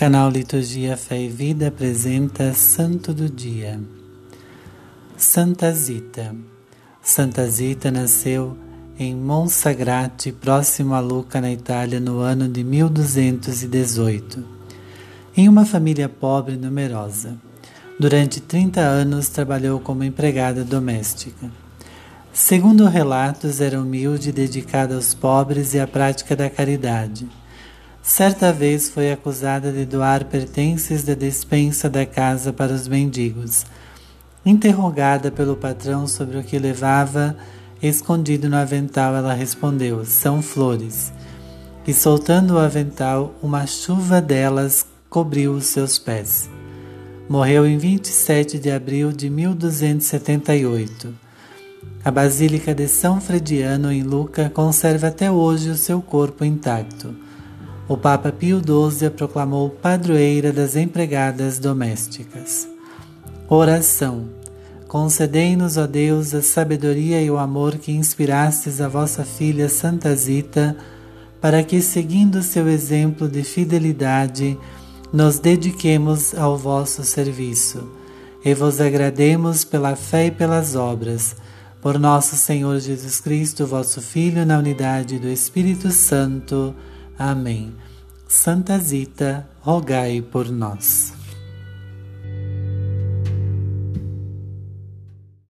Canal Liturgia Fé e Vida apresenta Santo do Dia. Santa Zita. Santa Zita nasceu em Monsagrate, próximo a Lucca, na Itália, no ano de 1218, em uma família pobre e numerosa. Durante 30 anos trabalhou como empregada doméstica. Segundo relatos, era humilde e dedicada aos pobres e à prática da caridade Certa vez foi acusada de doar pertences da despensa da casa para os mendigos. Interrogada pelo patrão sobre o que levava escondido no avental, ela respondeu: São flores. E soltando o avental, uma chuva delas cobriu os seus pés. Morreu em 27 de abril de 1278. A Basílica de São Frediano, em Luca, conserva até hoje o seu corpo intacto o Papa Pio XII a proclamou padroeira das empregadas domésticas. Oração. Concedei-nos, ó Deus, a sabedoria e o amor que inspirastes a vossa filha Santa Zita, para que, seguindo seu exemplo de fidelidade, nos dediquemos ao vosso serviço e vos agrademos pela fé e pelas obras. Por nosso Senhor Jesus Cristo, vosso Filho, na unidade do Espírito Santo. Amém. Santa Zita, rogai por nós.